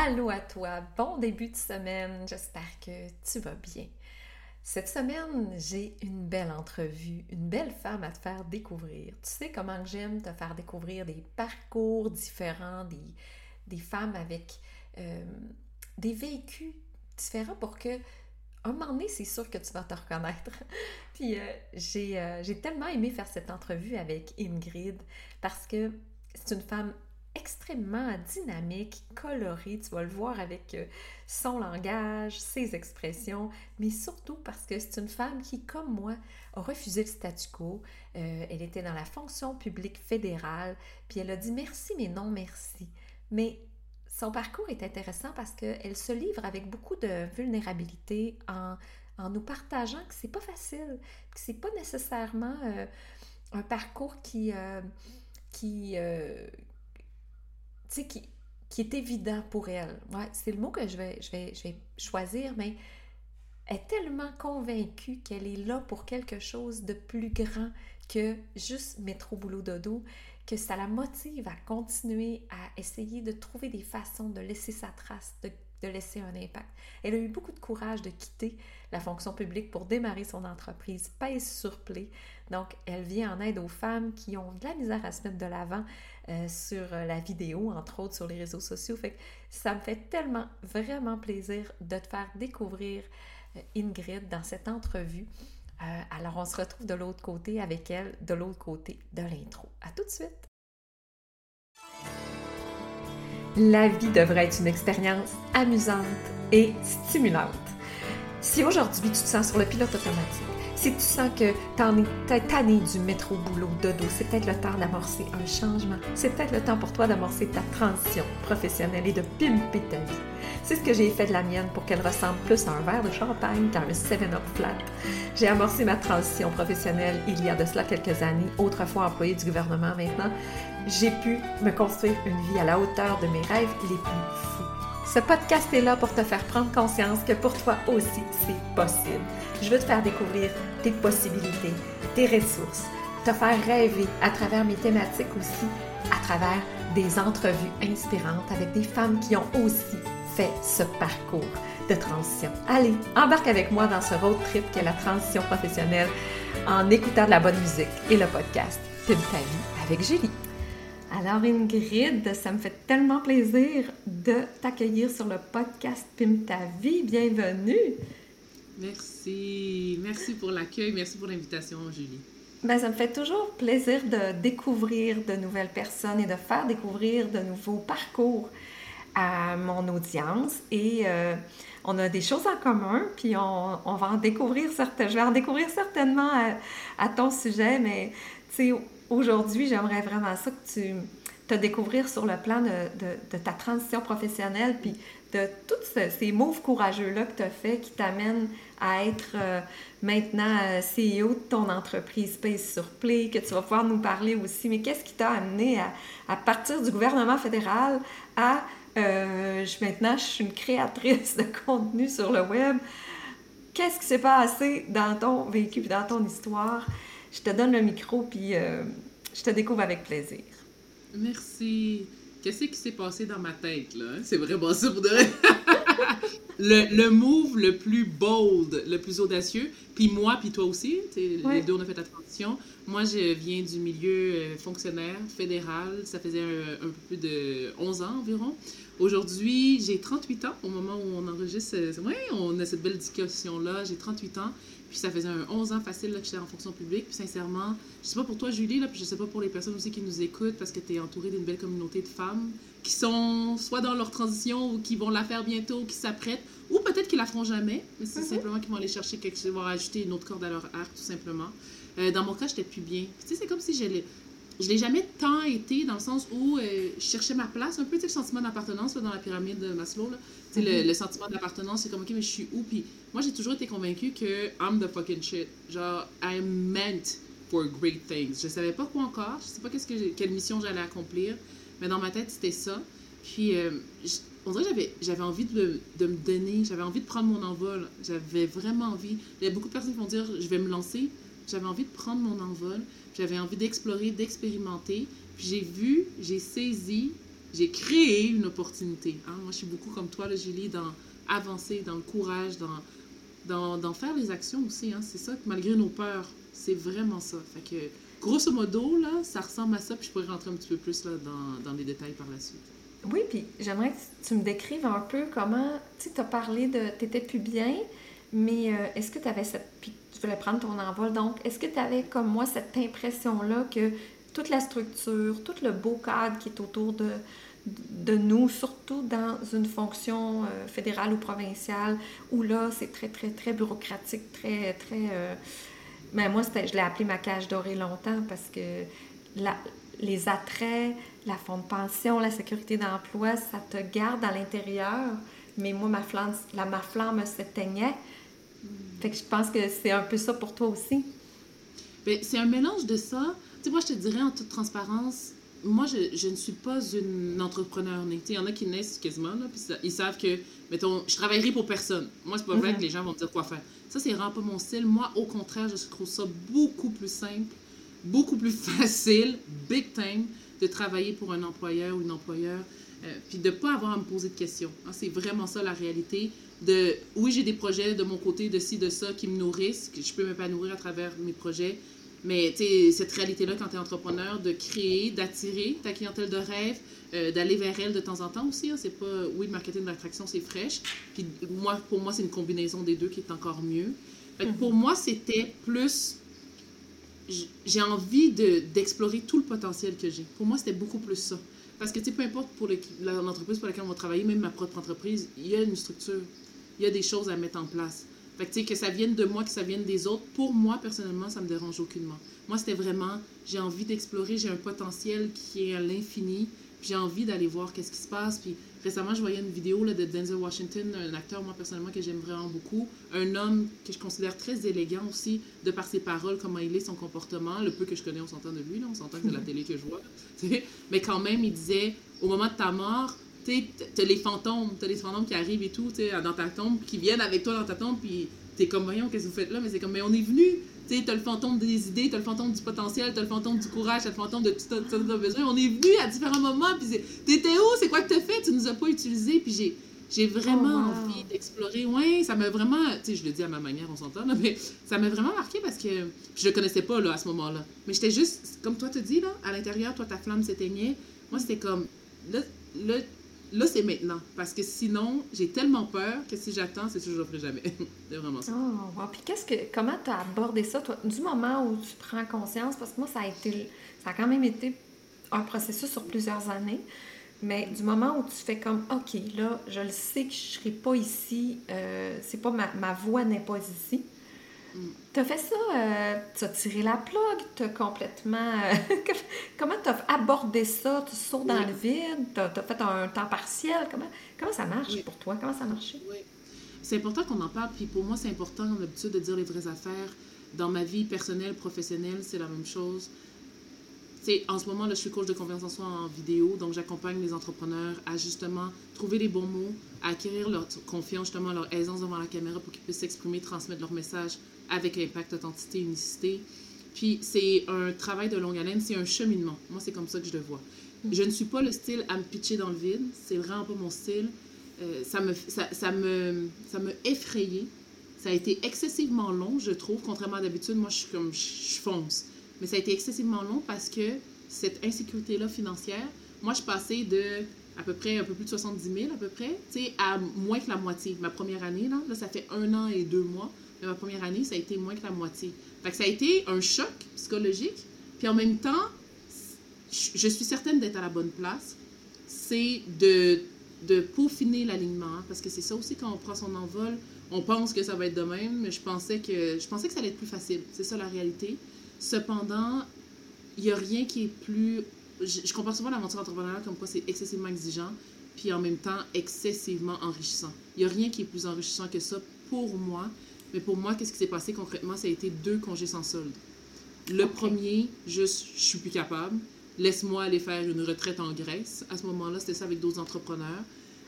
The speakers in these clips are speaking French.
Allô à toi, bon début de semaine, j'espère que tu vas bien. Cette semaine, j'ai une belle entrevue, une belle femme à te faire découvrir. Tu sais comment j'aime te faire découvrir des parcours différents, des, femmes avec euh, des vécus différents pour que un moment donné, c'est sûr que tu vas te reconnaître. Puis euh, euh, j'ai tellement aimé faire cette entrevue avec Ingrid parce que c'est une femme extrêmement dynamique, colorée, tu vas le voir avec euh, son langage, ses expressions, mais surtout parce que c'est une femme qui, comme moi, a refusé le statu quo. Euh, elle était dans la fonction publique fédérale, puis elle a dit merci, mais non merci. Mais son parcours est intéressant parce qu'elle se livre avec beaucoup de vulnérabilité en, en nous partageant que c'est pas facile, que c'est pas nécessairement euh, un parcours qui, qui, tu sais, qui, qui est évident pour elle. Ouais, c'est le mot que je vais, je, vais, je vais choisir, mais elle est tellement convaincue qu'elle est là pour quelque chose de plus grand que juste métro boulot dodo, que ça la motive à continuer à essayer de trouver des façons de laisser sa trace, de de laisser un impact. Elle a eu beaucoup de courage de quitter la fonction publique pour démarrer son entreprise Pèse sur Play. Donc, elle vient en aide aux femmes qui ont de la misère à se mettre de l'avant euh, sur euh, la vidéo, entre autres sur les réseaux sociaux. Ça me fait tellement, vraiment plaisir de te faire découvrir euh, Ingrid dans cette entrevue. alors, on se retrouve de l'autre côté avec elle, de l'autre côté de l'intro. À tout de suite! La vie devrait être une expérience amusante et stimulante. Si aujourd'hui tu te sens sur le pilote automatique, si tu sens que tu es tanné du métro boulot dodo, c'est peut-être le temps d'amorcer un changement. C'est peut-être le temps pour toi d'amorcer ta transition professionnelle et de pimper ta vie. C'est ce que j'ai fait de la mienne pour qu'elle ressemble plus à un verre de champagne qu'à un 7-up flat. J'ai amorcé ma transition professionnelle il y a de cela quelques années, autrefois employée du gouvernement maintenant. J'ai pu me construire une vie à la hauteur de mes rêves les plus fous. Ce podcast est là pour te faire prendre conscience que pour toi aussi, c'est possible. Je veux te faire découvrir tes possibilités, tes ressources, te faire rêver à travers mes thématiques aussi, à travers des entrevues inspirantes avec des femmes qui ont aussi fait ce parcours de transition. Allez, embarque avec moi dans ce road trip qu'est la transition professionnelle en écoutant de la bonne musique et le podcast Pim ta vie avec Julie. Alors Ingrid, ça me fait tellement plaisir de t'accueillir sur le podcast Pim ta vie. Bienvenue. Merci. Merci pour l'accueil. Merci pour l'invitation, Julie. Ben, ça me fait toujours plaisir de découvrir de nouvelles personnes et de faire découvrir de nouveaux parcours à mon audience. Et euh, on a des choses en commun, puis on, on, va en découvrir certaines. Je vais en découvrir certainement à, ton sujet, mais tu sais, aujourd'hui, j'aimerais vraiment ça que tu te découvrir sur le plan de, de, ta transition professionnelle, puis de tous ces moves courageux-là que tu as fait qui t'amènent à être euh, maintenant euh, CEO de ton entreprise Space sur Play, que tu vas pouvoir nous parler aussi. Mais qu'est-ce qui t'a amené à, partir du gouvernement fédéral à euh, je, maintenant je suis une créatrice de contenu sur le web? Qu'est-ce qui s'est passé dans ton vécu dans ton histoire? Je te donne le micro puis je te découvre avec plaisir. Merci. Qu'est-ce qui s'est passé dans ma tête, là? C'est vraiment ça pour de le, le move le plus bold, le plus audacieux, puis moi, puis toi aussi, les deux, on a fait la transition. Moi, je viens du milieu euh, fonctionnaire fédéral. Ça faisait un, un, peu plus de 11 ans environ. Aujourd'hui, j'ai 38 ans au moment où on enregistre. Oui, on a cette belle discussion-là. J'ai 38 ans. Puis ça faisait un 11 ans facile là, que j'étais en fonction publique. Puis sincèrement, je sais pas pour toi, Julie, là, puis je sais pas pour les personnes aussi qui nous écoutent, parce que tu es entourée d'une belle communauté de femmes qui sont soit dans leur transition ou qui vont la faire bientôt, ou qui s'apprêtent, ou peut-être qu'ils la feront jamais, mais c'est mm-hmm. simplement qu'ils vont aller chercher quelque chose, vont ajouter une autre corde à leur arc, tout simplement. Euh, dans mon cas, j'étais plus bien. Tu sais, c'est comme si j'allais je l'ai jamais tant été dans le sens où euh, je cherchais ma place, un peu le sentiment d'appartenance dans la pyramide de Maslow. Là. le, le, sentiment d'appartenance, c'est comme, OK, mais je suis où? Puis moi, j'ai toujours été convaincue que I'm the fucking shit. Genre, I'm meant for great things. Je savais pas quoi encore, je sais pas qu'est-ce que quelle mission j'allais accomplir, mais dans ma tête, c'était ça. Puis, euh, on dirait que j'avais, j'avais envie de, de me donner, j'avais envie de prendre mon envol. J'avais vraiment envie. Il y a beaucoup de personnes qui vont dire, je vais me lancer. J'avais envie de prendre mon envol. J'avais envie d'explorer, d'expérimenter. Puis j'ai vu, j'ai saisi j'ai créé une opportunité. Hein. Moi, je suis beaucoup comme toi, là, Julie, dans avancer, dans le courage, dans, dans, faire les actions aussi. Hein. C'est ça, malgré nos peurs, c'est vraiment ça. Fait que, grosso modo, là, ça ressemble à ça, puis je pourrais rentrer un petit peu plus là, dans, dans les détails par la suite. Oui, puis j'aimerais que tu me décrives un peu comment, tu sais, tu as parlé de, tu n'étais plus bien, mais euh, est-ce que tu avais cette, tu voulais prendre ton envol, donc est-ce que tu avais comme moi cette impression-là que toute la structure, tout le beau cadre qui est autour de, de nous, surtout dans une fonction euh, fédérale ou provinciale, où là, c'est très, très, très bureaucratique, très, très... Euh, mais moi, je l'ai appelé ma cage dorée longtemps parce que les attraits, la fonds de pension, la sécurité d'emploi, ça te garde à l'intérieur. Mais moi, ma flamme, la, ma flamme s'éteignait. Fait que je pense que c'est un peu ça pour toi aussi. Ben, c'est un mélange de ça. Tu sais, moi, je te dirais en toute transparence, moi, je, je ne suis pas une entrepreneur née. Il y en a qui naissent quasiment, là, puis ils savent que, mettons, je travaillerai pour personne. Moi, c'est pas vrai mm-hmm. que les gens vont me dire quoi faire. Ça, c'est vraiment pas mon style. Moi, au contraire, je trouve ça beaucoup plus simple beaucoup plus facile, big time, de travailler pour un employeur ou une employeur, euh, puis de ne pas avoir à me poser de questions. Hein, c'est vraiment ça la réalité. De, oui, j'ai des projets de mon côté, de ci, de ça, qui me nourrissent, que je peux m'épanouir à travers mes projets, mais cette réalité-là, quand tu es entrepreneur, de créer, d'attirer ta clientèle de rêve, euh, d'aller vers elle de temps en temps aussi. Hein, c'est pas, oui, le marketing d'attraction, c'est fraîche. Puis moi, pour moi, c'est une combinaison des deux qui est encore mieux. Pour moi, c'était plus j'ai envie d'explorer tout le potentiel que j'ai. Pour moi, c'était beaucoup plus ça. Parce que, tu peu importe pour l'entreprise pour laquelle on va travailler, même ma propre entreprise, il y a une structure. Il y a des choses à mettre en place. Fait que, tu sais, que ça vienne de moi, que ça vienne des autres, pour moi, personnellement, ça me dérange aucunement. Moi, c'était vraiment, j'ai envie d'explorer, j'ai un potentiel qui est à l'infini, j'ai envie d'aller voir qu'est-ce qui se passe. Puis récemment, je voyais une vidéo là, de Denzel Washington, un acteur, moi, personnellement, que j'aime vraiment beaucoup. Un homme que je considère très élégant aussi, de par ses paroles, comment il est, son comportement. Le peu que je connais, on s'entend de lui, là, on s'entend que c'est la télé que je vois. Mais quand même, il disait, au moment de ta mort, tu as les fantômes, tu les fantômes qui arrivent et tout, dans ta tombe, qui viennent avec toi dans ta tombe, puis t'es comme, voyons, qu'est-ce que vous faites là? Mais c'est comme, mais on est venu tu as le fantôme des idées, tu as le fantôme du potentiel, tu as le fantôme du courage, tu as le fantôme de tout ce que tu as besoin. On est venu à différents moments, puis t'étais où? C'est quoi que t'as fait? Tu nous as pas utilisé, puis j'ai. J'ai vraiment oh, envie d'explorer. Oui, ça m'a vraiment. Tu sais, je le dis à ma manière, on s'entend, mais ça m'a vraiment marqué parce que je le connaissais pas là, à ce moment-là. Mais j'étais juste, comme toi te dis, là, à l'intérieur, toi, ta flamme s'éteignait. Moi, c'était comme. Là, là là, c'est maintenant. Parce que sinon, j'ai tellement peur que si j'attends, c'est sûr que je ne ferai jamais. c'est vraiment ça. Oh, Puis qu'est-ce que, comment tu as abordé ça, toi, du moment où tu prends conscience? Parce que moi, ça a été, ça a quand même été un processus sur plusieurs années. Mais du moment où tu fais comme, OK, là, je le sais que je ne serai pas ici, euh, c'est pas ma, ma voix n'est pas ici. Tu as fait ça, euh, tu as tiré la plug, tu as complètement. Euh, comment tu as abordé ça? Tu sautes dans le vide, tu as, fait un temps partiel. Comment, comment ça marche pour toi? Comment ça a marché? Oui. C'est important qu'on en parle, puis pour moi, c'est important, l'habitude, de dire les vraies affaires. Dans ma vie personnelle, professionnelle, c'est la même chose. en ce moment, là, je suis coach de confiance en soi en vidéo, donc j'accompagne les entrepreneurs à justement trouver les bons mots, à acquérir leur confiance, justement, leur aisance devant la caméra pour qu'ils puissent s'exprimer, transmettre leur message avec impact, authenticité, unicité. Puis c'est un travail de longue haleine, c'est un cheminement. Moi, c'est comme ça que je le vois. Je ne suis pas le style à me pitcher dans le vide, c'est vraiment pas mon style. Euh, ça, me, ça, ça, me, ça me effrayé. Ça a été excessivement long, je trouve, contrairement à d'habitude. Moi, je suis comme, je fonce. Mais ça a été excessivement long parce que cette insécurité-là financière, moi, je passais de à peu près un peu plus de 70 000 à peu près, tu sais, à moins que la moitié. Ma première année, là, là, ça fait un an et deux mois mais ma première année, ça a été moins que la moitié. Fait ça a été un choc psychologique. Puis en même temps, je suis certaine d'être à la bonne place. C'est de, de peaufiner l'alignement. Parce que c'est ça aussi, quand on prend son envol, on pense que ça va être de même, mais je pensais que, je pensais que ça allait être plus facile. C'est ça la réalité. Cependant, il n'y a rien qui est plus. Je, je compare souvent l'aventure entrepreneuriale comme quoi c'est excessivement exigeant, puis en même temps excessivement enrichissant. Il n'y a rien qui est plus enrichissant que ça pour moi. Mais pour moi, qu'est-ce qui s'est passé concrètement? Ça a été deux congés sans solde. Le premier, juste, je suis plus capable. Laisse-moi aller faire une retraite en Grèce. À ce moment-là, c'était ça avec d'autres entrepreneurs.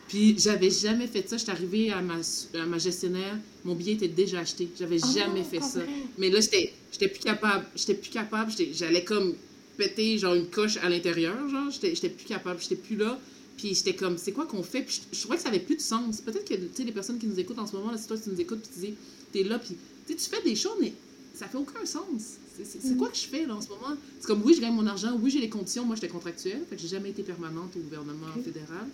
Puis, j'avais jamais fait ça. J'étais arrivée à ma, à ma gestionnaire, mon billet était déjà acheté. J'avais oh, jamais fait ça. Mais là, j'étais, j'étais plus capable. J'étais plus capable. J'allais comme pété, genre, une coche à l'intérieur, genre. J'étais plus capable, j'étais plus là. Puis j'étais comme, c'est quoi qu'on fait? Puis je, trouvais que ça avait plus de sens. Peut-être que, tu sais, les personnes qui nous écoutent en ce moment, là, c'est toi qui nous écoutes, puis tu dis, t'es là, puis tu fais des choses, mais ça fait aucun sens. C'est quoi que je fais là en ce moment? C'est comme oui, je gagne mon argent, oui, j'ai les conditions, moi j'étais contractuelle, fait que j'ai jamais été permanente au gouvernement fédéral.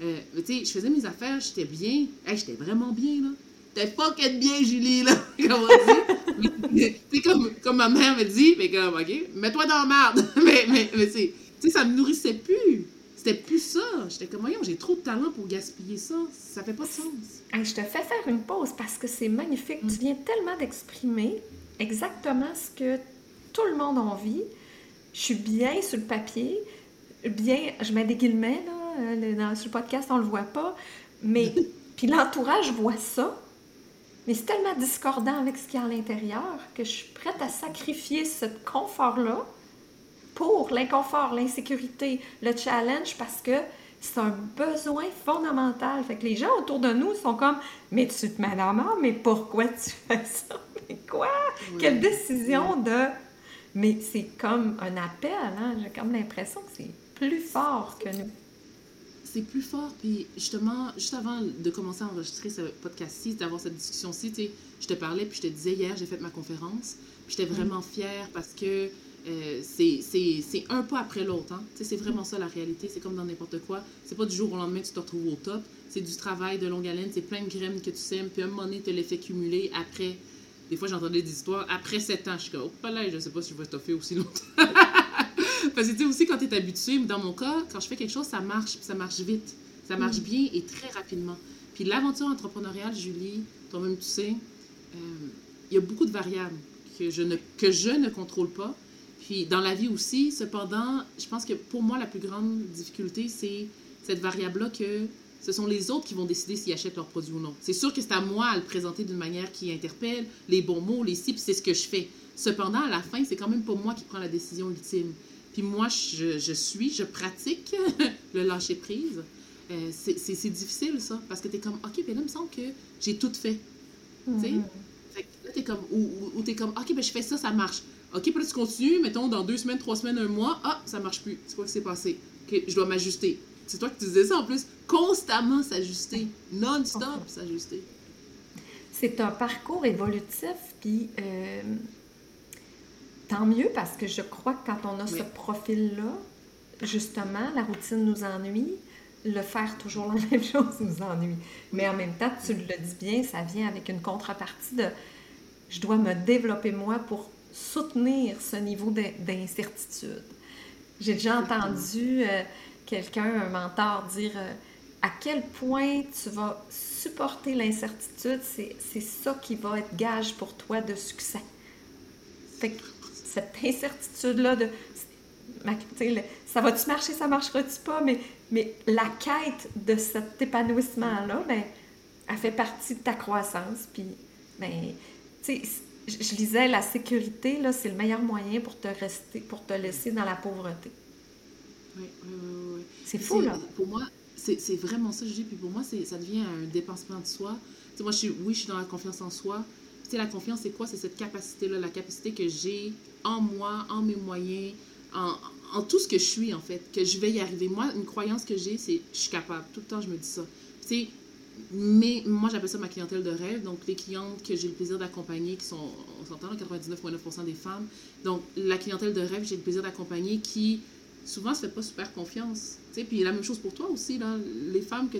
Euh, mais tu sais, je faisais mes affaires, j'étais bien. Hey, j'étais vraiment bien là. T'es pas qu'être bien, Julie, là. Comment dire? c'est comme, comme ma mère me dit, mais comme, OK, mets-toi dans la merde. mais, mais, mais tu sais, ça me nourrissait plus. C'était plus ça. J'étais comme, voyons, j'ai trop de talent pour gaspiller ça. Ça fait pas de sens. je te fais faire une pause parce que c'est magnifique. Tu mm. viens tellement d'exprimer exactement ce que tout le monde a envie. Je suis bien sur le papier. Bien, je mets des guillemets, là. Euh, dans, sur le podcast, on le voit pas. Mais, puis l'entourage voit ça. Mais c'est tellement discordant avec ce qu'il y a à l'intérieur que je suis prête à sacrifier ce confort-là pour l'inconfort, l'insécurité, le challenge parce que c'est un besoin fondamental. Fait que les gens autour de nous sont comme Mais tu te mets mais pourquoi tu fais ça? Mais quoi? Quelle décision de. Mais c'est comme un appel, hein? J'ai comme l'impression que c'est plus fort que nous. C'est plus fort, puis justement, juste avant de commencer à enregistrer ce podcast-ci, d'avoir cette discussion-ci, tu sais, je te parlais, puis je te disais hier, j'ai fait ma conférence, puis j'étais vraiment fière parce que euh, c'est un pas après l'autre. Hein? C'est vraiment ça la réalité. C'est comme dans n'importe quoi. C'est pas du jour au lendemain que tu te retrouves au top. C'est du travail de longue haleine. C'est plein de graines que tu sèmes. Puis à un moment donné, tu les fait cumuler après. Des fois, j'entendais des histoires. Après 7 ans, je suis comme, oh, pas là, je sais pas si je vais toffer aussi longtemps. Parce que tu sais, aussi, quand tu es habitué, dans mon cas, quand je fais quelque chose, ça marche. Puis ça marche vite. Ça marche mm. bien et très rapidement. Puis l'aventure entrepreneuriale, Julie, toi-même, tu sais, euh, il y a beaucoup de variables que je ne, que je ne contrôle pas puis dans la vie aussi, cependant, je pense que pour moi, la plus grande difficulté, c'est cette variable-là que ce sont les autres qui vont décider s'ils achètent leur produit ou non. C'est sûr que c'est à moi à le présenter d'une manière qui interpelle, les bons mots, les cibles, c'est ce que je fais. Cependant, à la fin, c'est quand même pas moi qui prends la décision ultime. Puis moi, je, je suis, je pratique le lâcher-prise. Euh, c'est difficile, ça, parce que tu es comme, OK, ben là, il me semble que j'ai tout fait. Tu sais? Mm-hmm. Là, tu es comme, ou, ou, tu es comme, OK, ben je fais ça, ça marche. OK, puis là, tu continues, mettons, dans deux semaines, trois semaines, un mois, ah, ça marche plus. C'est quoi qui s'est passé? OK, je dois m'ajuster. C'est toi qui disais ça en plus. Constamment s'ajuster. Non-stop s'ajuster. C'est un parcours évolutif, puis euh, tant mieux parce que je crois que quand on a ce profil-là, justement, la routine nous ennuie. Le faire toujours la même chose nous ennuie. Mais en même temps, tu le dis bien, ça vient avec une contrepartie de je dois me développer moi pour soutenir ce niveau d'incertitude. J'ai déjà entendu euh, quelqu'un, un mentor, dire euh, à quel point tu vas supporter l'incertitude, c'est ça qui va être gage pour toi de succès. Fait que cette incertitude-là de ça va-tu marcher, ça marchera-tu pas, mais, mais la quête de cet épanouissement-là, ben, elle fait partie de ta croissance. Puis, ben, tu sais, je, lisais la sécurité, là, c'est le meilleur moyen pour te rester, pour te laisser dans la pauvreté. Oui, oui, oui. C'est fou, là. Pour moi, c'est vraiment ça, je dis. Puis pour moi, ça devient un dépensement de soi. Tu sais, moi, je suis, oui, je suis dans la confiance en soi. Tu sais, la confiance, c'est quoi? C'est cette capacité-là, la capacité que j'ai en moi, en mes moyens, en, en, tout ce que je suis, en fait, que je vais y arriver. Moi, une croyance que j'ai, c'est je suis capable. Tout le temps, je me dis ça. Tu sais, mais moi, j'appelle ça ma clientèle de rêve. Donc, les clientes que j'ai le plaisir d'accompagner, qui sont, on s'entend, 99,9% des femmes. Donc, la clientèle de rêve, j'ai le plaisir d'accompagner qui, souvent, ne se fait pas super confiance. sais Puis la même chose pour toi aussi, là, les femmes que,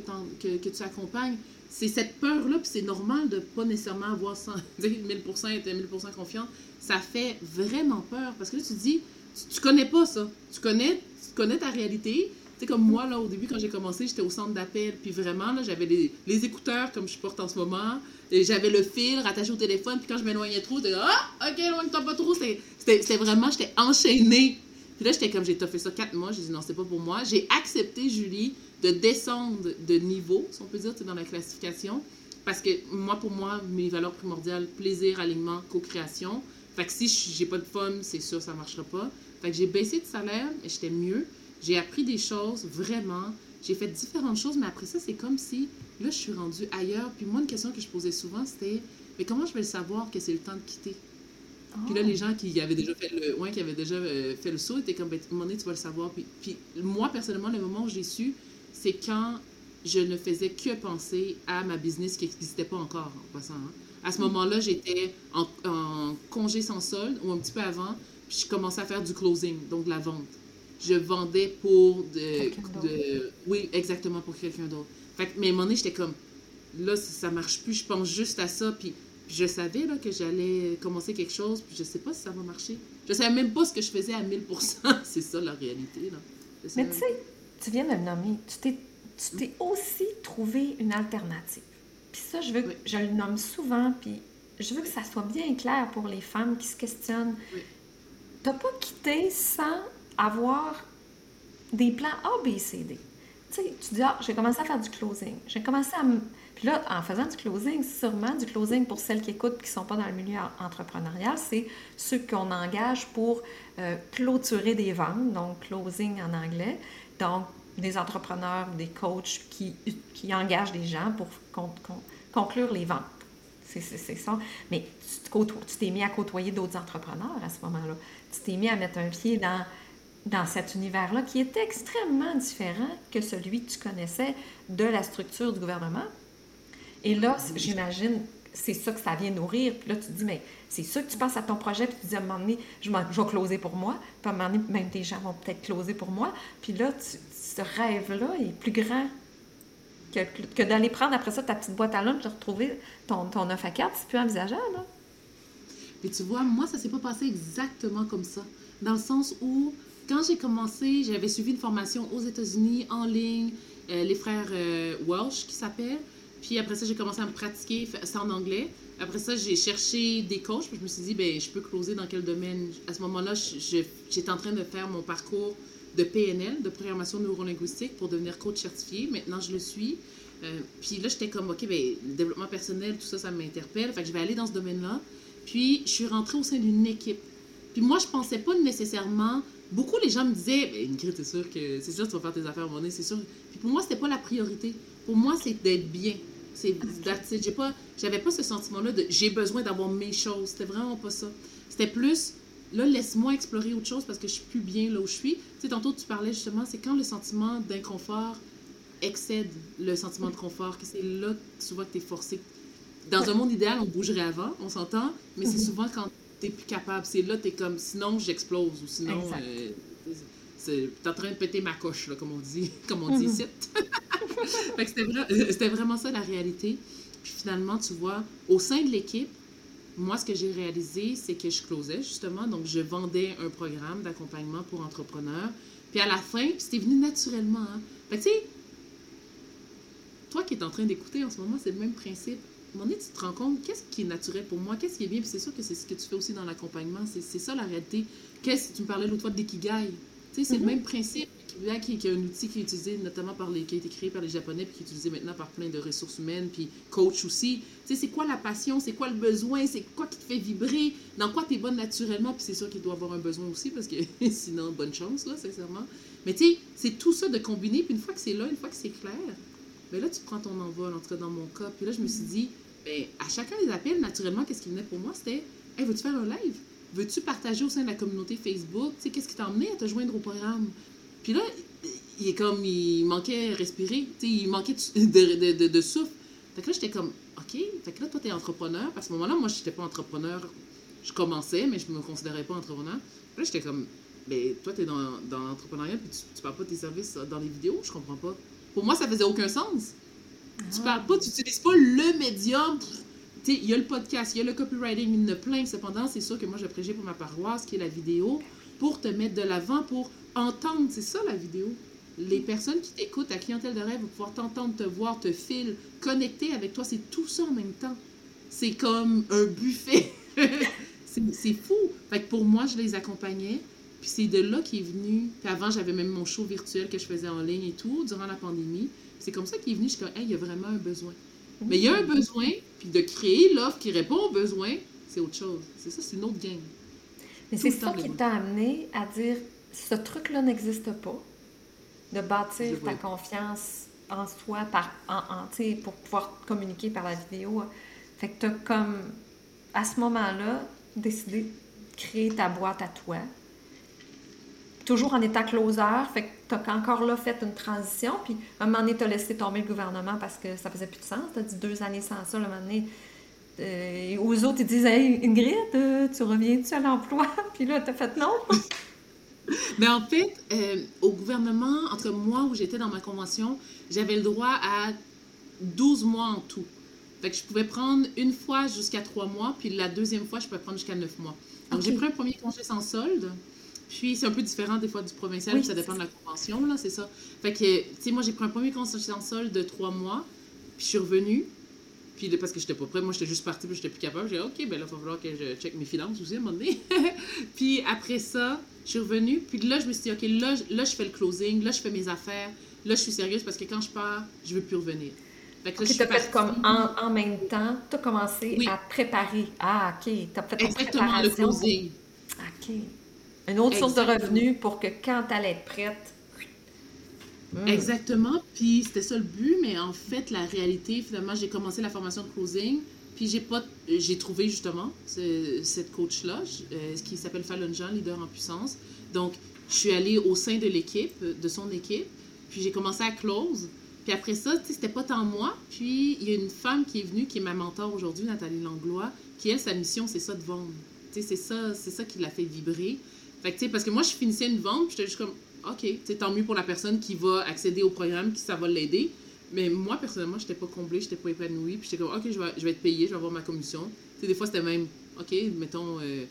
tu accompagnes, c'est cette peur-là, puis c'est normal de pas nécessairement avoir 100, 1000% et 1000% confiance. Ça fait vraiment peur parce que là, tu dis, tu, tu connais pas ça. Tu connais, tu connais ta réalité, sais, comme moi, là, au début, quand j'ai commencé, j'étais au centre d'appel. Puis vraiment, là, j'avais les, écouteurs comme je porte en ce moment. J'avais le fil rattaché au téléphone. Puis quand je m'éloignais trop, c'était Ah, ok, éloigne-toi pas trop. C'était vraiment, j'étais enchaînée. Puis là, j'étais comme, j'ai fait ça quatre mois. J'ai dit non, c'est pas pour moi. J'ai accepté, Julie, de descendre de niveau, si on peut dire, dans la classification. Parce que moi, pour moi, mes valeurs primordiales, plaisir, alignement, co-création. Fait que si j'ai pas de fun, c'est sûr, ça marchera pas. Fait que j'ai baissé de salaire et j'étais mieux. J'ai appris des choses, vraiment. J'ai fait différentes choses, mais après ça, c'est comme si, là, je suis rendue ailleurs. Puis moi, une question que je posais souvent, c'était, mais comment je vais le savoir que c'est le temps de quitter? Puis là, les gens qui avaient déjà fait le, ouais, qui avaient déjà euh, fait le saut étaient comme, ben, à un moment donné, tu vas le savoir. Puis, puis moi, personnellement, le moment où j'ai su, c'est quand je ne faisais que penser à ma business qui n'existait pas encore, en passant. hein. À ce moment-là, j'étais en, en congé sans solde, ou un petit peu avant, puis je commençais à faire du closing, donc de la vente. Je vendais pour de... De oui, exactement, pour quelqu'un d'autre. Fait que, mais à un moment donné, j'étais comme, là, ça, marche plus, je pense juste à ça, puis puis je savais là, que j'allais commencer quelque chose, puis je sais pas si ça va marcher. Je savais même pas ce que je faisais à 1000%. C'est ça la réalité. Là. Mais tu sais, tu viens de le nommer, tu t'es, tu t'es aussi trouvé une alternative. Puis ça, je veux que Oui. je le nomme souvent, puis je veux que ça soit bien clair pour les femmes qui se questionnent. Oui. T'as pas quitté sans avoir des plans A, B, C, D. Tu sais, tu dis, ah, j'ai commencé à faire du closing. J'ai commencé à. Puis là, en faisant du closing, sûrement du closing pour celles qui écoutent qui ne sont pas dans le milieu en- entrepreneurial, c'est ceux qu'on engage pour euh, clôturer des ventes, donc closing en anglais. Donc, des entrepreneurs, des coachs qui, qui engagent des gens pour con- con- conclure les ventes. C'est ça. Mais tu t'es mis à côtoyer d'autres entrepreneurs à ce moment-là. Tu t'es mis à mettre un pied dans, dans cet univers-là qui était extrêmement différent que celui que tu connaissais de la structure du gouvernement. Et là, j'imagine, c'est ça que ça vient nourrir. Puis là, tu te dis, mais c'est ça que tu penses à ton projet, puis tu dis à un moment donné, je, vais closer pour moi. Puis à un moment donné, même des gens vont peut-être closer pour moi. Puis là, tu- ce rêve-là est plus grand que, que d'aller prendre après ça ta petite boîte à lunch, de retrouver ton, ton 9 à 4. C'est plus envisageable. Là. Puis tu vois, moi, ça s'est pas passé exactement comme ça. Dans le sens où, quand j'ai commencé, j'avais suivi une formation aux États-Unis, en ligne, euh, les frères euh, Welsh qui s'appellent. Puis après ça, j'ai commencé à me pratiquer, c'est en anglais. Après ça, j'ai cherché des coachs, puis je me suis dit, ben, je peux closer dans quel domaine? À ce moment-là, j'étais en train de faire mon parcours de PNL, de programmation neurolinguistique, pour devenir coach certifié. Maintenant, je le suis. Euh, puis là, j'étais comme, OK, ben, le développement personnel, tout ça, ça m'interpelle. Fait que je vais aller dans ce domaine-là. Puis, je suis rentrée au sein d'une équipe. Puis moi, je pensais pas nécessairement. Beaucoup les gens me disaient, ben, Ingrid, c'est sûr que c'est sûr que tu vas faire tes affaires donné, c'est sûr. Puis pour moi, c'était pas la priorité. Pour moi, c'est d'être bien. C'est it. J'ai pas, j'avais pas ce sentiment-là de j'ai besoin d'avoir mes choses. C'était vraiment pas ça. C'était plus là, laisse-moi explorer autre chose parce que je suis plus bien là où je suis. Tu sais, tantôt tu parlais justement, c'est quand le sentiment d'inconfort excède le sentiment de confort, que c'est là souvent que tu es forcé. Dans un monde idéal, on bougerait avant, on s'entend, mais c'est Mhm. souvent quand plus capable. C'est là, tu es comme, sinon j'explose ou sinon euh, c'est- t'es en train de péter ma coche, là, comme on dit, comme on dit Mhm. ici. Fait que c'était, vra- euh, c'était vraiment ça la réalité. Puis finalement, tu vois, au sein de l'équipe, moi, ce que j'ai réalisé, c'est que je closais justement. Donc, je vendais un programme d'accompagnement pour entrepreneurs. Puis à la fin, c'était venu naturellement. Hein. Fait que tu sais, toi qui es en train d'écouter en ce moment, c'est le même principe. Moment donné, tu te rends compte, qu'est-ce qui est naturel pour moi, qu'est-ce qui est bien, puis c'est sûr que c'est ce que tu fais aussi dans l'accompagnement, c'est, ça la réalité. Qu'est-ce tu me parlais l'autre fois d'ikigai, tu sais, c'est le même principe. Qui, qui est un outil qui est utilisé notamment par les, qui a été créé par les Japonais, puis qui est utilisé maintenant par plein de ressources humaines, puis coach aussi. Tu sais, c'est quoi la passion, c'est quoi le besoin, c'est quoi qui te fait vibrer, dans quoi tu es bonne naturellement, puis c'est sûr qu'il doit avoir un besoin aussi, parce que sinon, bonne chance, là, sincèrement. Mais tu sais, c'est tout ça de combiner, puis une fois que c'est là, une fois que c'est clair, mais là, tu prends ton envol, en tout cas dans mon cas. Puis là, je me suis dit, ben, à chacun des appels, naturellement, qu'est-ce qui venait pour moi, c'était, hey, veux-tu faire un live? Veux-tu partager au sein de la communauté Facebook? Tu qu'est-ce qui t'a emmené à te joindre au programme? Puis là, il est comme, il manquait respirer, tu il manquait de, souffle. Fait que là, j'étais comme, OK, fait que là, toi, t'es entrepreneur. Qu'à ce moment-là, moi, je n'étais pas entrepreneur. Je commençais, mais je me considérais pas entrepreneur. Puis là, j'étais comme, ben, toi, t'es dans, dans l'entrepreneuriat, puis tu, tu parles pas de tes services dans les vidéos, je comprends pas. Pour moi, ça faisait aucun sens. Tu parles pas, tu n'utilises pas le médium. Il y a le podcast, il y a le copywriting, il y en. Cependant, c'est sûr que moi, je prêchais pour ma paroisse, qui est la vidéo, pour te mettre de l'avant, pour entendre. C'est ça, la vidéo. Les personnes qui t'écoutent, ta clientèle de rêve, vont pouvoir t'entendre, te voir, te fil, connecter avec toi. C'est tout ça en même temps. C'est comme un buffet. c'est c'est fou. Fait que pour moi, je les accompagnais. Puis c'est de là qui est venu. Puis avant, j'avais même mon show virtuel que je faisais en ligne et tout, durant la pandémie. C'est comme ça qu'il est venu. Je suis comme, hey, il y a vraiment un besoin. Mais il y a un besoin, puis de créer l'offre qui répond au besoin, c'est autre chose. C'est ça, c'est une autre game. Mais c'est ça qui t'a amené à dire ce truc-là n'existe pas, de bâtir ta confiance en soi par, en, en, pour pouvoir communiquer par la vidéo. Fait que t'as comme, à ce moment-là, décidé créer ta boîte à toi. Toujours en état closer, fait que tu as encore là fait une transition, puis à un moment donné, tu as laissé tomber le gouvernement parce que ça faisait plus de sens. Tu as dit deux années sans ça, à un moment donné. Euh, aux autres, ils disent Hey, Ingrid, euh, tu reviens-tu à l'emploi? Puis là, tu as fait non. Mais en fait, euh, au gouvernement, entre moi où j'étais dans ma convention, j'avais le droit à 12 mois en tout. Fait que je pouvais prendre une fois jusqu'à 3 mois, puis la deuxième fois, je pouvais prendre jusqu'à 9 mois. Donc, j'ai pris un premier congé sans solde. Puis, c'est un peu différent des fois du provincial, ça dépend de la convention, là, c'est ça. Fait que, tu sais, moi, j'ai pris un premier congé sans solde de 3 mois, puis je suis revenue. Puis parce que j'étais pas prêt, moi j'étais juste partie, puis j'étais plus capable. J'ai dit, OK, ben là, il va falloir que je check mes finances aussi à un moment donné. puis après ça, je suis revenue. Puis là, je me suis dit, OK, là, là, je fais le closing, là, je fais mes affaires. Là, je suis sérieuse parce que quand je pars, je veux plus revenir. Fait que là, okay, fait comme en, en, même temps, tu as commencé à préparer. Ah, OK, tu as fait Exactement, le closing. OK. Une autre source de revenus pour que quand allais être prête, Mm. Exactement. Puis c'était ça le but, mais en fait, la réalité, finalement, j'ai commencé la formation de closing. Puis j'ai pas, j'ai trouvé justement cette coach-là, euh, qui s'appelle Fallon Jean, leader en puissance. Donc, je suis allée au sein de l'équipe, de son équipe. Puis j'ai commencé à close. Puis après ça, c'était pas tant moi. Puis il y a une femme qui est venue, qui est ma mentor aujourd'hui, Nathalie Langlois, qui, elle, sa mission, c'est ça de vendre. Tu sais, c'est ça, c'est ça qui l'a fait vibrer. Fait que, tu sais, parce que moi, je finissais une vente, puis j'étais juste comme, OK, c'est tant mieux pour la personne qui va accéder au programme, qui ça va l'aider. Mais moi, personnellement, je n'étais pas comblée, je n'étais pas épanouie. Puis j'étais comme, OK, je vais, je vais être payée, je vais avoir ma commission. sais, des fois, c'était même, OK, mettons, euh,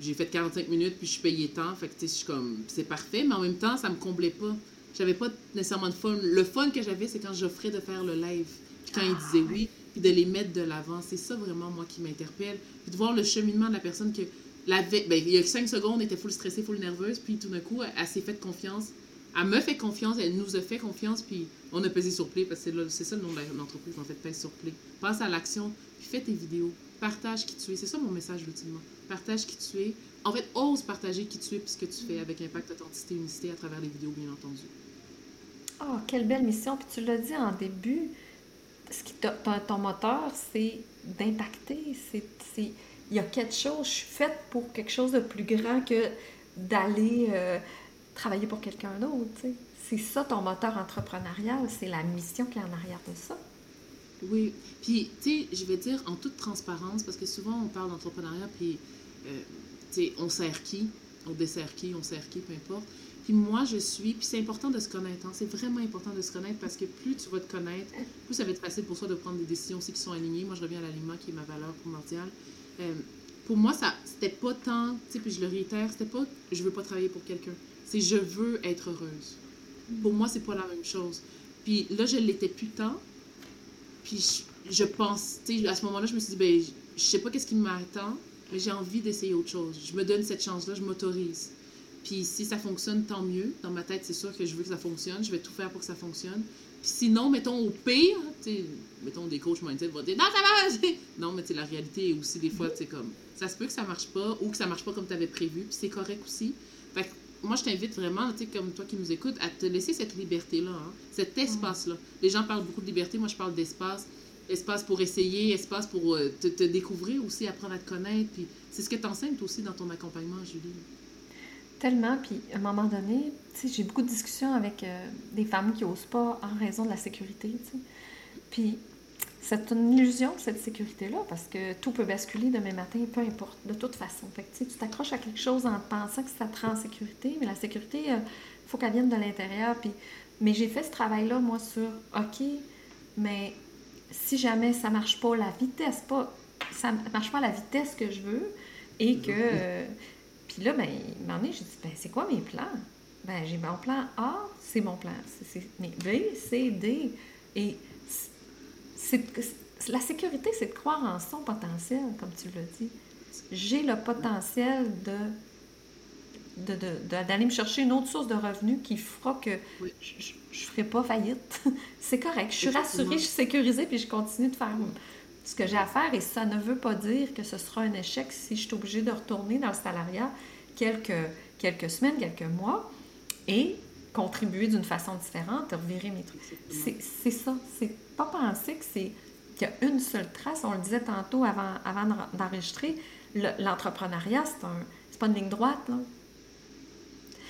j'ai fait 45 minutes, puis je suis payée tant. Fait que, tu sais, je suis comme, c'est parfait, mais en même temps, ça me comblait pas. J'avais pas nécessairement de fun. Le fun que j'avais, c'est quand j'offrais de faire le live. Puis quand ils disaient oui, puis de les mettre de l'avant. C'est ça vraiment, moi, qui m'interpelle. Puis de voir le cheminement de la personne que la ben, il y a cinq secondes, elle était full stressée, full nerveuse, puis tout d'un coup, elle, s'est fait confiance. Elle me fait confiance, elle nous a fait confiance, puis on a pesé sur play, parce que c'est ça le nom de l'entreprise, en fait, pèse sur play. Passe à l'action, puis fais tes vidéos, partage qui tu es. C'est ça mon message, ultimement. Partage qui tu es. En fait, ose partager qui tu es, puis ce que tu fais, avec impact, authenticité, unicité, à travers les vidéos, bien entendu. Oh, quelle belle mission. Puis tu l'as dit en début, ce qui ton, ton moteur, c'est d'impacter, c'est il y a quelque chose, je suis faite pour quelque chose de plus grand que d'aller euh, travailler pour quelqu'un d'autre. C'est ça ton moteur entrepreneurial, c'est la mission qui est en arrière de ça. Oui, puis tu sais, je vais dire en toute transparence, parce que souvent on parle d'entrepreneuriat, puis euh, tu sais, on sert qui, on dessert qui, on sert qui, peu importe. Puis moi, je suis, puis c'est important de se connaître, hein. c'est vraiment important de se connaître parce que plus tu vas te connaître, plus ça va être facile pour toi de prendre des décisions aussi qui sont alignées. Moi, je reviens à l'alignement qui est ma valeur primordiale. Euh, pour moi, ça c'était pas tant, tu sais, puis je le réitère, c'était pas je veux pas travailler pour quelqu'un. C'est je veux être heureuse. Pour moi, c'est pas la même chose. Puis là, je l'étais plus tant. Puis je, pense, tu sais, à ce moment-là, je me suis dit, ben, je, sais pas qu'est-ce qui m'attend, mais j'ai envie d'essayer autre chose. Je me donne cette chance-là, je m'autorise. Puis si ça fonctionne, tant mieux. Dans ma tête, c'est sûr que je veux que ça fonctionne. Je vais tout faire pour que ça fonctionne. Puis sinon, mettons au pire, mettons des coachs mindset vont dire non, ça va! non, mais la réalité est aussi des fois, c'est comme ça se peut que ça marche pas ou que ça marche pas comme tu avais prévu, puis c'est correct aussi. Fait que moi, je t'invite vraiment, tu sais, comme toi qui nous écoutes, à te laisser cette liberté-là, hein, cet espace-là. Les gens parlent beaucoup de liberté, moi je parle d'espace. Espace pour essayer, espace pour euh, te, te, découvrir aussi, apprendre à te connaître. Puis c'est ce que tu enseignes aussi dans ton accompagnement, Julie. Tellement. Puis à un moment donné, j'ai beaucoup de discussions avec euh, des femmes qui n'osent pas en raison de la sécurité, tu sais. Puis c'est une illusion, cette sécurité-là, parce que tout peut basculer demain matin, peu importe, de toute façon. Fait que, tu t'accroches à quelque chose en pensant que ça te rend en sécurité, mais la sécurité, il euh, faut qu'elle vienne de l'intérieur. Puis, mais j'ai fait ce travail-là, moi, sur OK, mais si jamais ça marche pas la vitesse, pas ça marche pas à la vitesse que je veux, et que. puis là, ben, un moment donné, j'ai dit, ben, c'est quoi mes plans? Ben, j'ai mon plan A, c'est mon plan. C'est, mais B, C, D. Et la sécurité, c'est de croire en son potentiel, comme tu l'as dit. J'ai le potentiel de, d'aller me chercher une autre source de revenus qui fera que je ne ferai pas faillite. c'est correct. Je suis rassurée, je suis sécurisée, puis je continue de faire ce que j'ai à faire. Et ça ne veut pas dire que ce sera un échec si je suis obligée de retourner dans le salariat quelques, quelques semaines, quelques mois. Et contribuer d'une façon différente, revirer mes trucs. C'est ça. C'est pas penser qu'il y a une seule trace. On le disait tantôt avant, avant d'enregistrer, l'entrepreneuriat, c'est un, pas une ligne droite.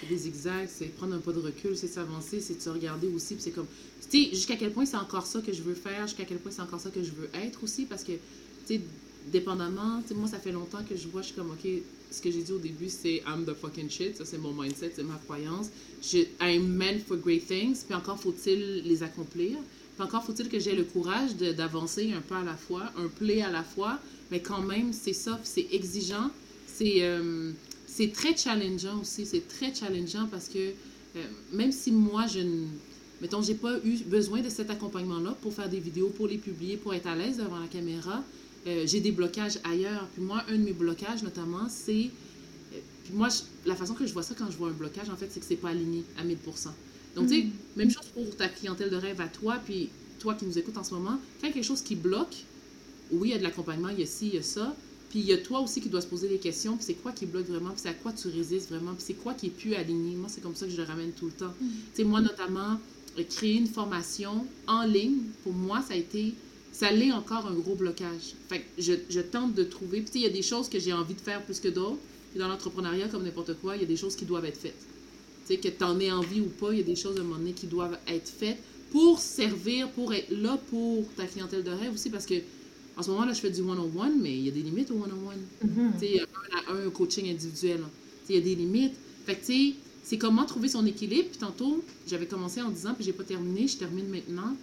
Des zigzags, c'est prendre un pas de recul, c'est s'avancer, c'est de se regarder aussi. Puis c'est comme, tu sais, jusqu'à quel point c'est encore ça que je veux faire, jusqu'à quel point c'est encore ça que je veux être aussi, parce que, tu sais, dépendamment, tu sais, moi, ça fait longtemps que je vois, je suis comme, OK, ce que j'ai dit au début, c'est I'm the fucking shit, ça c'est mon mindset, c'est ma croyance. Je, I'm meant for great things, puis encore faut-il les accomplir. Puis encore faut-il que j'ai le courage d'avancer un pas à la fois, un play à la fois, mais quand même, c'est ça, c'est exigeant, c'est. Euh, c'est très challengeant aussi. C'est très challengeant parce que euh, même si moi, je ne. Mettons, j'ai pas eu besoin de cet accompagnement-là pour faire des vidéos, pour les publier, pour être à l'aise devant la caméra. Euh, j'ai des blocages ailleurs. Puis moi, un de mes blocages, notamment, c'est. Euh, puis moi, la façon que je vois ça quand je vois un blocage, en fait, c'est que c'est pas aligné à 1000% Donc, tu sais, mm. même chose pour ta clientèle de rêve à toi, puis toi qui nous écoutes en ce moment, quand il y a quelque chose qui bloque, oui, il y a de l'accompagnement, il y a ci, il y a ça, puis il y a toi aussi qui dois se poser des questions, puis c'est quoi qui bloque vraiment, puis c'est à quoi tu résistes vraiment, puis c'est quoi qui est plus aligné. Moi, c'est comme ça que je le ramène tout le temps. Mm. Tu sais, moi, notamment, euh, créer une formation en ligne, pour moi, ça a été, ça l'est encore un gros blocage. Fait que je, je tente de trouver, puis tu sais, il y a des choses que j'ai envie de faire plus que d'autres. Puis dans l'entrepreneuriat, comme n'importe quoi, il y a des choses qui doivent être faites. Tu sais, que tu en aies envie ou pas, il y a des choses à un moment donné qui doivent être faites pour servir, pour être là pour ta clientèle de rêve aussi, parce que en ce moment, là, je fais du one-on-one, mais il y a des limites au one-on-one. Tu sais, un à un coaching individuel. Il y a des limites. Fait que, tu sais, c'est comment trouver son équilibre. Puis tantôt, j'avais commencé en disant, puis j'ai pas terminé, je termine maintenant.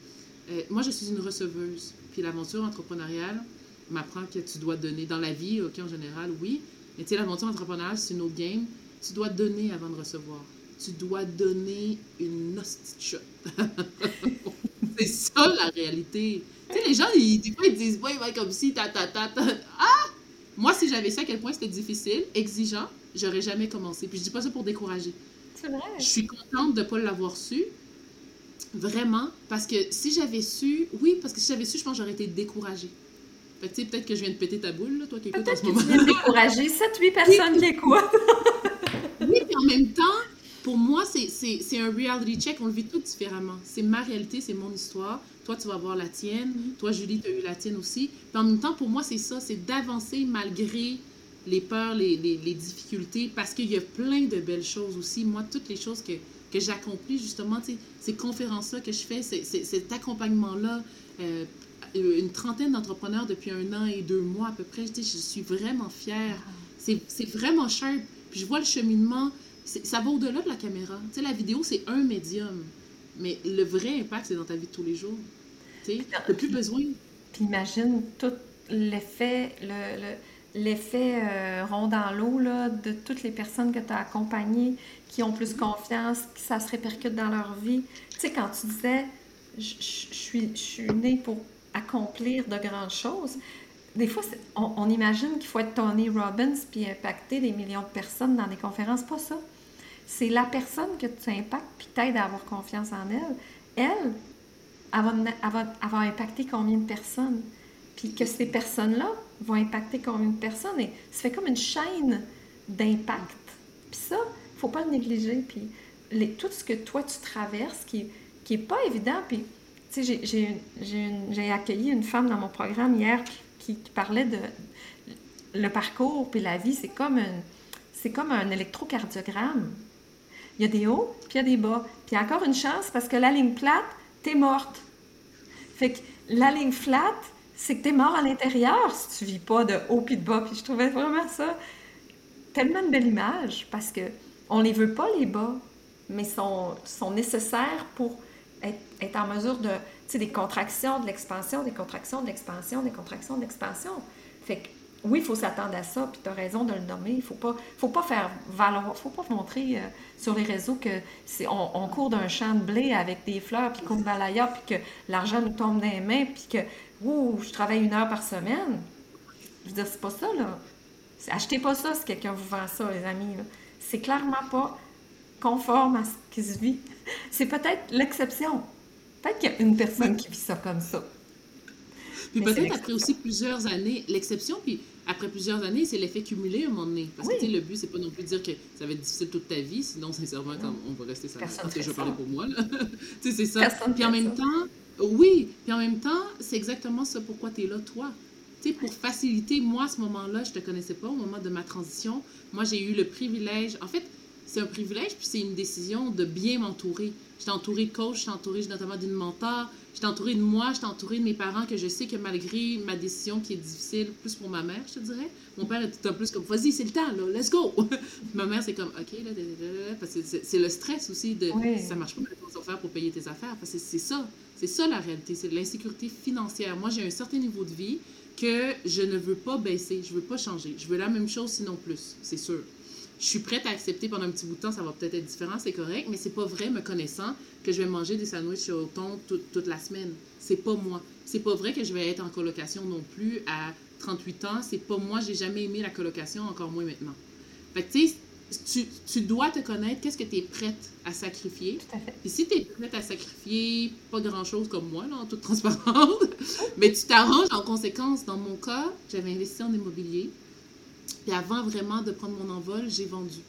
Euh, moi, je suis une receveuse. Puis l'aventure entrepreneuriale m'apprend que tu dois donner. Dans la vie, OK, en général, oui. Mais tu sais, l'aventure entrepreneuriale, c'est une autre game. Tu dois donner avant de recevoir. Tu dois donner une hostie c'est ça, la réalité. Tu sais, les gens, ils, des fois, ils disent, ouais, ouais, comme si, ta, ta, ta, ta. Ah! Moi, si j'avais su à quel point c'était difficile, exigeant, j'aurais jamais commencé. Puis je dis pas ça pour décourager. C'est vrai. Je suis contente de ne pas l'avoir su. Vraiment. Parce que si j'avais su, oui, parce que si j'avais su, je pense que j'aurais été découragée. Fait tu sais, peut-être que je viens de péter ta boule, là, toi qui écoutes en ce moment. Peut-être que tu viens de décourager 7-8 personnes qui écoutent. oui, puis en même temps, pour moi, c'est un reality check. On le vit tout différemment. C'est ma réalité, c'est mon histoire. Toi, tu vas voir la tienne. Mm-hmm. Toi, Julie, tu as eu la tienne aussi. Puis en même temps, pour moi, c'est ça. C'est d'avancer malgré les peurs, les, les, les difficultés, parce qu'il y a plein de belles choses aussi. Moi, toutes les choses que, que j'accomplis, justement, ces conférences-là que je fais, cet accompagnement-là, euh, une trentaine d'entrepreneurs depuis un an et deux mois à peu près, je suis vraiment fière. C'est vraiment cher. Puis je vois le cheminement ça va au-delà de la caméra. Tu sais, la vidéo, c'est un médium. Mais le vrai impact, c'est dans ta vie de tous les jours. Tu sais, n'as plus besoin. Puis imagine tout l'effet, le, l'effet euh, rond dans l'eau de toutes les personnes que tu as accompagnées, qui ont plus confiance, que ça se répercute dans leur vie. Tu sais, quand tu disais, je, suis, je suis née pour accomplir de grandes choses, des fois, on, on, imagine qu'il faut être Tony Robbins puis impacter des millions de personnes dans des conférences. Pas ça c'est la personne que tu impactes puis t'aides à avoir confiance en elle. Elle, elle va, impacter combien de personnes? Puis que ces personnes-là vont impacter combien de personnes? Et ça fait comme une chaîne d'impact. Puis ça, faut pas le négliger. Puis les, tout ce que toi, tu traverses, qui n'est qui est pas évident, puis tu sais, j'ai accueilli une femme dans mon programme hier qui, qui, parlait de le parcours, puis la vie, c'est comme, c'est comme un électrocardiogramme. Il y a des hauts, puis il y a des bas. Puis encore une chance parce que la ligne plate, t'es morte. Fait que la ligne flat, c'est que t'es mort à l'intérieur si tu vis pas de haut puis de bas. Puis je trouvais vraiment ça tellement une belle image parce que on les veut pas les bas, mais sont, sont nécessaires pour être, être en mesure de, tu sais, des contractions, de l'expansion, des contractions, de l'expansion, des contractions, de l'expansion. Fait que oui, il faut s'attendre à ça, puis tu as raison de le nommer. Il ne faut pas, faut pas faire valoir, faut pas montrer euh, sur les réseaux que c'est, on, court d'un champ de blé avec des fleurs, puis qu'on balaya, puis que l'argent nous tombe dans les mains, puis que, ouh, je travaille une heure par semaine. Je veux dire, c'est pas ça, là. Achetez pas ça si quelqu'un vous vend ça, les amis. C'est clairement pas conforme à ce qui se vit. C'est peut-être l'exception. Peut-être qu'il y a une personne qui vit ça comme ça. Puis peut-être après aussi plusieurs années, l'exception, puis après plusieurs années, c'est l'effet cumulé à un moment donné. Parce que le but, c'est pas non plus de dire que ça va être difficile toute ta vie, sinon, sincèrement, quand on va rester ça. Parce que je parler pour moi, là. tu sais, c'est ça. puis en même temps, oui, puis en même temps, c'est exactement ça pourquoi tu es là, toi. tu sais, pour faciliter, moi, à ce moment-là, je te connaissais pas au moment de ma transition. Moi, j'ai eu le privilège, en fait, c'est un privilège, puis c'est une décision de bien m'entourer. J'étais entourée de coachs, j'étais entourée notamment d'une mentor, j'étais entourée de moi, j'étais entourée de mes parents, que je sais que malgré ma décision qui est difficile, plus pour ma mère, je te dirais, mon père est tout un plus comme, vas-y, c'est le temps, là, let's go! ma mère, c'est comme, OK, là, parce que c'est le stress aussi de, ça marche pas, comment faire pour payer tes affaires, parce que c'est ça, c'est ça la réalité, c'est l'insécurité financière. Moi, j'ai un certain niveau de vie que je ne veux pas baisser, je veux pas changer, je veux la même chose, sinon plus, c'est sûr je suis prête à accepter pendant un petit bout de temps, ça va peut-être être différent, c'est correct, mais c'est pas vrai, me connaissant, que je vais manger des sandwichs au thon toute, la semaine. C'est pas moi. C'est pas vrai que je vais être en colocation non plus à 38 ans. C'est pas moi, j'ai jamais aimé la colocation, encore moins maintenant. Fait que, tu sais, tu, tu, dois te connaître, qu'est-ce que tu es prête à sacrifier? Tout à fait. Et si tu es prête à sacrifier pas grand-chose comme moi, là, en toute transparence, mais tu t'arranges en conséquence. Dans mon cas, j'avais investi en immobilier. Puis avant vraiment de prendre mon envol, j'ai vendu.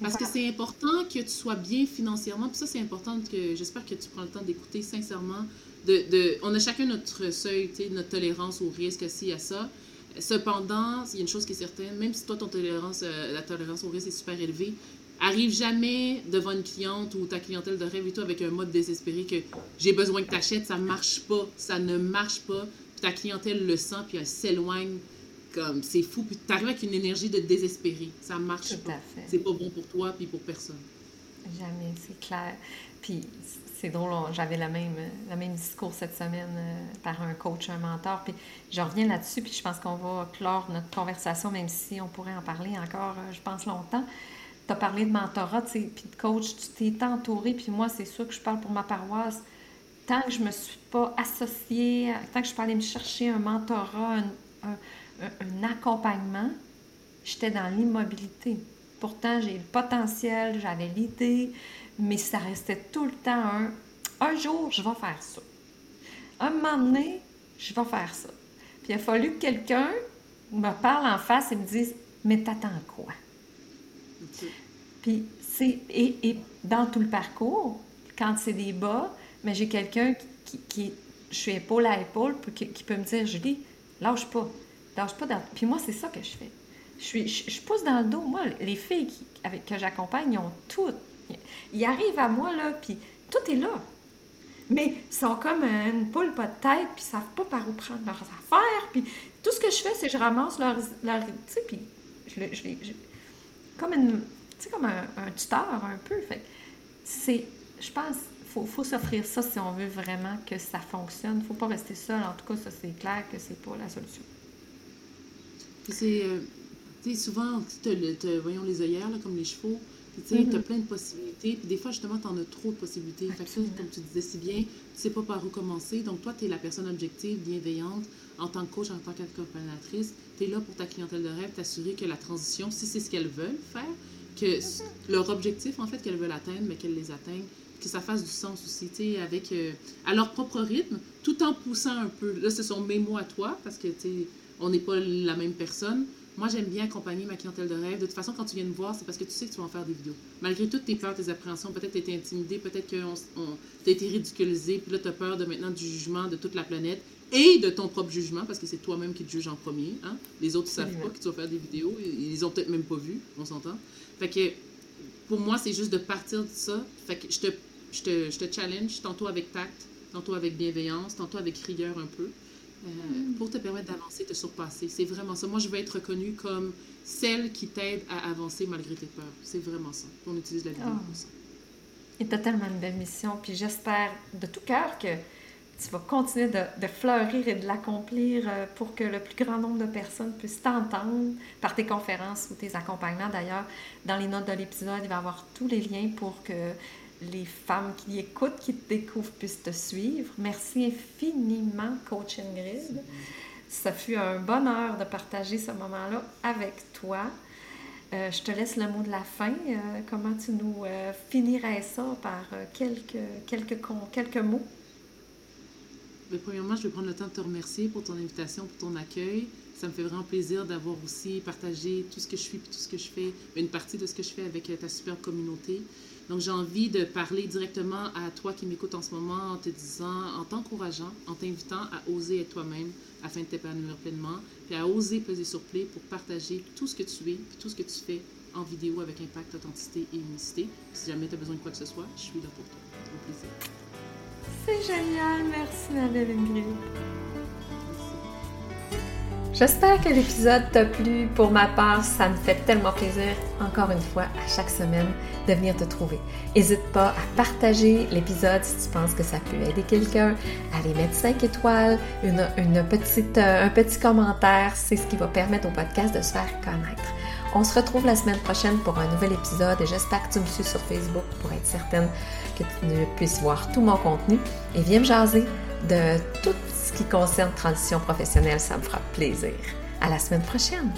Parce que c'est important que tu sois bien financièrement. Puis ça, c'est important que j'espère que tu prends le temps d'écouter sincèrement. De, de, on a chacun notre seuil, notre tolérance au risque, aussi à ça. Cependant, il y a une chose qui est certaine, même si toi, ton tolérance, euh, la tolérance au risque est super élevée, arrive jamais devant une cliente ou ta clientèle de rêve et toi avec un mode désespéré que j'ai besoin que tu achètes, ça marche pas, ça ne marche pas. Puis ta clientèle le sent, puis elle s'éloigne comme, c'est fou. Puis t'arrives avec une énergie de désespéré. Ça marche Tout pas. à fait. C'est pas bon pour toi puis pour personne. Jamais, c'est clair. Puis c'est drôle, j'avais le même, le même discours cette semaine euh, par un coach, un mentor. Puis je reviens là-dessus, puis je pense qu'on va clore notre conversation, même si on pourrait en parler encore, euh, je pense, longtemps. Tu as parlé de mentorat, puis de coach, tu t'es entouré, puis moi, c'est sûr que je parle pour ma paroisse. Tant que je me suis pas associée, tant que je suis pas allée me chercher un mentorat, un un, accompagnement, j'étais dans l'immobilité. Pourtant, j'ai le potentiel, j'avais l'idée, mais ça restait tout le temps un un jour, je vais faire ça. Un moment donné, je vais faire ça. Puis il a fallu que quelqu'un me parle en face et me dise Mais t'attends quoi? Puis c'est. Et, dans tout le parcours, quand c'est des bas, mais j'ai quelqu'un qui, qui, Je suis épaule à épaule, qui, qui peut me dire Julie, lâche pas Puis moi, c'est ça que je fais. Je, suis, je, pousse dans le dos. Moi, les filles qui, avec, que j'accompagne, ils ont tout. Ils arrivent à moi, là, puis tout est là. Mais ils sont comme une poule pas de tête, puis ils savent pas par où prendre leurs affaires. Puis tout ce que je fais, c'est que je ramasse leur... leur tu sais, puis je, je, je, comme une... Tu sais, comme un, un, tuteur, un peu. Fait c'est... Je pense faut, faut s'offrir ça si on veut vraiment que ça fonctionne. Il ne faut pas rester seul. En tout cas, ça, c'est clair que c'est pas la solution c'est. Euh, tu sais, souvent, voyons les œillères, là, comme les chevaux. Tu sais, mm-hmm. as plein de possibilités. Puis des fois, justement, tu en as trop de possibilités. Fait que ça, comme tu disais si bien, tu sais pas par où commencer. Donc, toi, tu es la personne objective, bienveillante, en tant que coach, en tant qu'accompagnatrice. Tu es là pour ta clientèle de rêve, t'assurer que la transition, si c'est ce qu'elles veulent faire, que mm-hmm. leur objectif, en fait, qu'elles veulent atteindre, mais qu'elles les atteignent, que ça fasse du sens aussi, tu sais, avec, euh, à leur propre rythme, tout en poussant un peu. Là, ce sont mes mots à toi, parce que, tu on n'est pas la même personne. Moi, j'aime bien accompagner ma clientèle de rêve. De toute façon, quand tu viens me voir, c'est parce que tu sais que tu vas en faire des vidéos. Malgré toutes tes peurs, tes appréhensions, peut-être que tu été intimidé, peut-être que tu as été ridiculisé, puis là, tu as peur de maintenant du jugement de toute la planète et de ton propre jugement, parce que c'est toi-même qui te juge en premier. Hein? Les autres ne savent pas que tu vas faire des vidéos. Ils ont peut-être même pas vu, on s'entend. Fait que pour moi, c'est juste de partir de ça. Fait que je te, je te, je te challenge, tantôt avec tact, tantôt avec bienveillance, tantôt avec rigueur un peu. Euh, pour te permettre d'avancer, de surpasser. C'est vraiment ça. Moi, je veux être reconnue comme celle qui t'aide à avancer malgré tes peurs. C'est vraiment ça. On utilise la vidéo pour ça. Et tu as tellement une belle mission. Puis j'espère de tout cœur que tu vas continuer de, de fleurir et de l'accomplir euh, pour que le plus grand nombre de personnes puissent t'entendre par tes conférences ou tes accompagnements. D'ailleurs, dans les notes de l'épisode, il va y avoir tous les liens pour que les femmes qui écoutent, qui te découvrent, puissent te suivre. Merci infiniment, Coach Ingrid. Ça fut un bonheur de partager ce moment-là avec toi. Euh, je te laisse le mot de la fin. Euh, comment tu nous euh, finirais ça par quelques, quelques, quelques mots? Mais premièrement, je vais prendre le temps de te remercier pour ton invitation, pour ton accueil. Ça me fait vraiment plaisir d'avoir aussi partagé tout ce que je suis et tout ce que je fais, une partie de ce que je fais avec ta super communauté. Donc, j'ai envie de parler directement à toi qui m'écoutes en ce moment en te disant, en t'encourageant, en t'invitant à oser être toi-même afin de t'épanouir pleinement, puis à oser peser sur play pour partager tout ce que tu es, puis tout ce que tu fais en vidéo avec impact, authenticité et unicité. Si jamais tu as besoin de quoi que ce soit, je suis là pour toi. Au plaisir. C'est génial. Merci, ma belle Ingrid. J'espère que l'épisode t'a plu. Pour ma part, ça me fait tellement plaisir, encore une fois, à chaque semaine, de venir te trouver. N'hésite pas à partager l'épisode si tu penses que ça peut aider quelqu'un, à les mettre 5 étoiles, une, petite, euh, un petit commentaire. C'est ce qui va permettre au podcast de se faire connaître. On se retrouve la semaine prochaine pour un nouvel épisode et j'espère que tu me suis sur Facebook pour être certaine que tu puisses voir tout mon contenu et viens me jaser de tout ce qui concerne transition professionnelle, ça me fera plaisir. À la semaine prochaine!